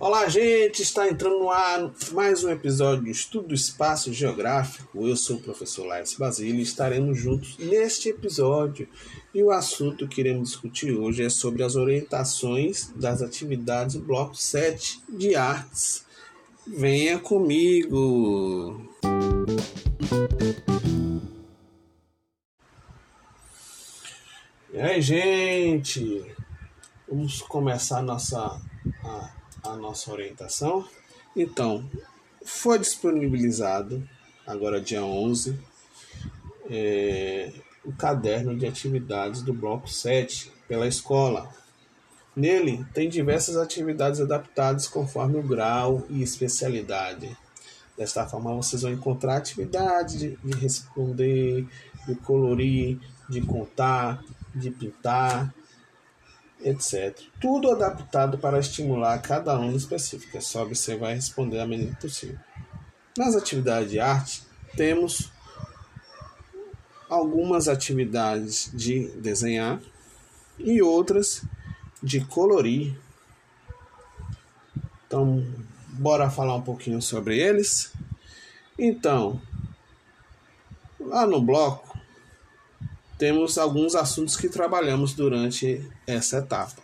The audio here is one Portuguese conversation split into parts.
Olá, gente! Está entrando no ar mais um episódio do Estudo do Espaço Geográfico. Eu sou o professor Laércio Basílio e estaremos juntos neste episódio. E o assunto que iremos discutir hoje é sobre as orientações das atividades do Bloco 7 de Artes. Venha comigo! E aí, gente? Vamos começar a nossa. A a nossa orientação. Então, foi disponibilizado, agora dia 11, é, o caderno de atividades do bloco 7 pela escola. Nele tem diversas atividades adaptadas conforme o grau e especialidade. Desta forma, vocês vão encontrar atividades de, de responder, de colorir, de contar, de pintar, etc. Tudo adaptado para estimular cada aluno específico. É só você vai responder à medida possível. Nas atividades de arte, temos algumas atividades de desenhar e outras de colorir. Então, bora falar um pouquinho sobre eles. Então, lá no bloco temos alguns assuntos que trabalhamos durante essa etapa.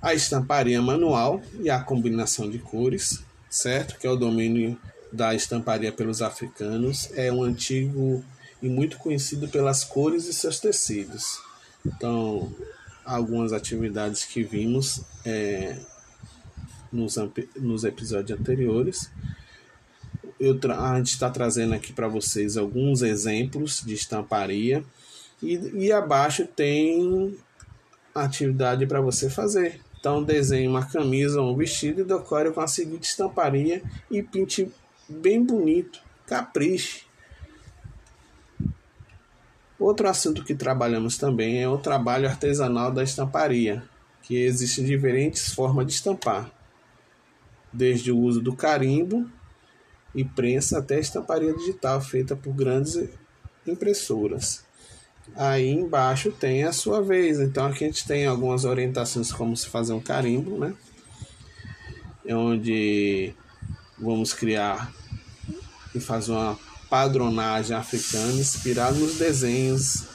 A estamparia manual e a combinação de cores, certo? Que é o domínio da estamparia pelos africanos, é um antigo e muito conhecido pelas cores e seus tecidos. Então, algumas atividades que vimos é, nos, nos episódios anteriores eu a gente está trazendo aqui para vocês alguns exemplos de estamparia e, e abaixo tem atividade para você fazer. Então desenhe uma camisa ou um vestido e decore com a seguinte estamparia e pinte bem bonito, capriche. Outro assunto que trabalhamos também é o trabalho artesanal da estamparia, que existem diferentes formas de estampar, desde o uso do carimbo e prensa até estamparia digital feita por grandes impressoras. Aí embaixo tem a sua vez. Então aqui a gente tem algumas orientações como se fazer um carimbo, né? É onde vamos criar e fazer uma padronagem africana inspirada nos desenhos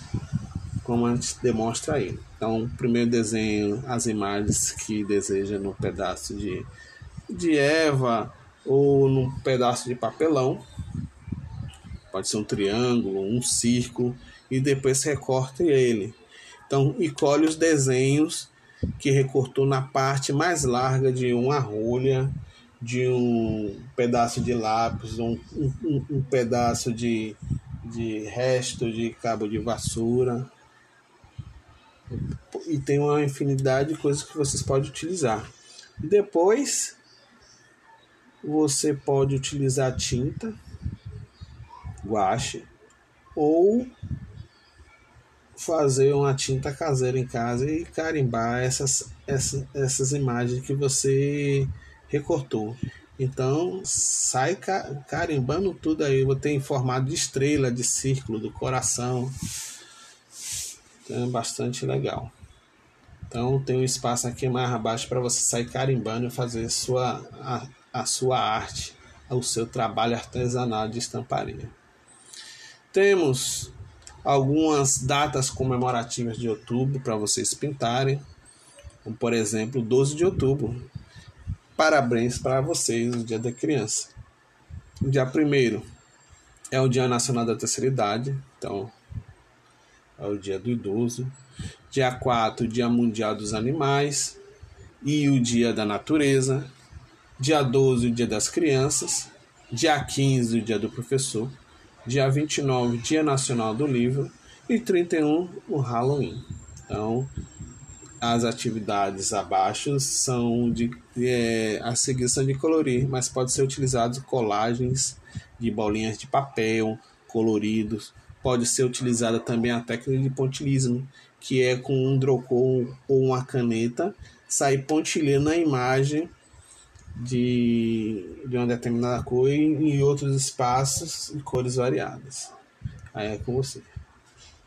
como a gente demonstra aí. Então, primeiro desenho as imagens que deseja no pedaço de, de Eva, ou num pedaço de papelão, pode ser um triângulo, um círculo, e depois recorte ele. Então, e colhe os desenhos que recortou na parte mais larga de uma rolha, de um pedaço de lápis, um, um, um pedaço de, de resto de cabo de vassoura. E tem uma infinidade de coisas que vocês podem utilizar. Depois você pode utilizar tinta, guache, ou fazer uma tinta caseira em casa e carimbar essas, essas, essas imagens que você recortou. Então sai carimbando tudo aí. Vou ter em formato de estrela, de círculo, do coração. Então é bastante legal. Então tem um espaço aqui mais abaixo para você sair carimbando e fazer sua a sua arte, o seu trabalho artesanal de estamparia. Temos algumas datas comemorativas de outubro para vocês pintarem, como por exemplo, 12 de outubro. Parabéns para vocês, o Dia da Criança. O dia 1 é o Dia Nacional da Terceira Idade, então é o Dia do Idoso. Dia 4, Dia Mundial dos Animais e o Dia da Natureza. Dia 12, o Dia das Crianças. Dia 15, o Dia do Professor. Dia 29, Dia Nacional do Livro. E 31, o Halloween. Então, as atividades abaixo são de é, a seguir são de colorir, mas pode ser utilizado colagens de bolinhas de papel coloridos. Pode ser utilizada também a técnica de pontilhismo, que é com um drocou ou uma caneta sair pontilhando a imagem de, de uma determinada cor e em outros espaços em cores variadas. Aí é com você.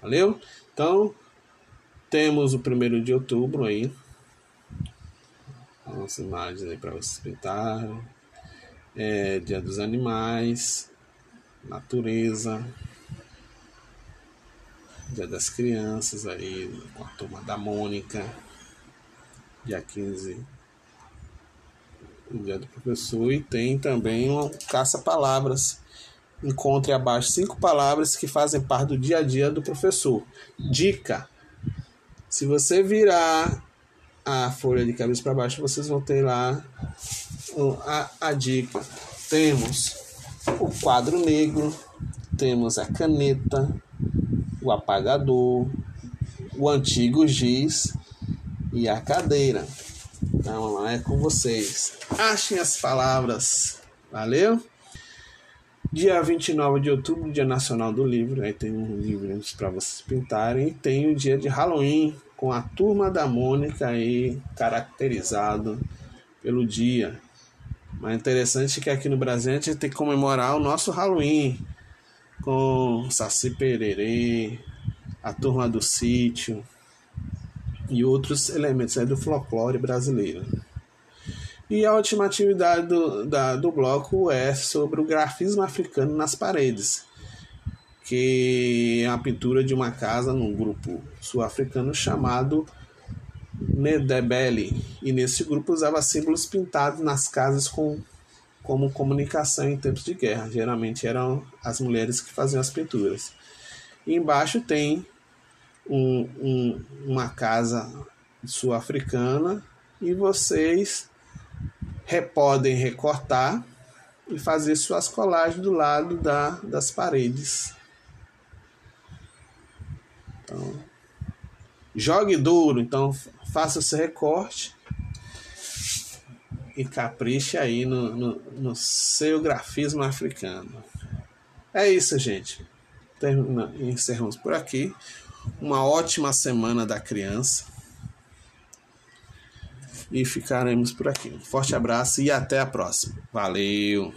Valeu? Então, temos o primeiro de outubro aí. As imagens aí para vocês pintarem. É, Dia dos Animais, Natureza, Dia das Crianças aí, com a turma da Mônica, dia 15 o dia do professor e tem também um caça-palavras. Encontre abaixo cinco palavras que fazem parte do dia a dia do professor. Dica: se você virar a folha de cabeça para baixo, vocês vão ter lá a, a dica. Temos o quadro negro, temos a caneta, o apagador, o antigo giz e a cadeira. Então é com vocês. Achem as palavras. Valeu? Dia 29 de outubro, Dia Nacional do Livro. Aí tem um livro para vocês pintarem. E tem o dia de Halloween, com a turma da Mônica aí caracterizado pelo dia. Mas interessante é que aqui no Brasil a gente tem que comemorar o nosso Halloween com Saci Pererê, a turma do sítio e outros elementos do folclore brasileiro. E a última atividade do, da, do bloco é sobre o grafismo africano nas paredes, que é a pintura de uma casa num grupo sul-africano chamado Nedebele. E nesse grupo usava símbolos pintados nas casas com, como comunicação em tempos de guerra. Geralmente eram as mulheres que faziam as pinturas. E embaixo tem um, um, uma casa sul-africana e vocês podem recortar e fazer suas colagens do lado da, das paredes. Então, jogue duro, então faça esse recorte e capriche aí no, no, no seu grafismo africano. É isso, gente. Termina, encerramos por aqui. Uma ótima semana da criança. E ficaremos por aqui. Um forte abraço e até a próxima. Valeu!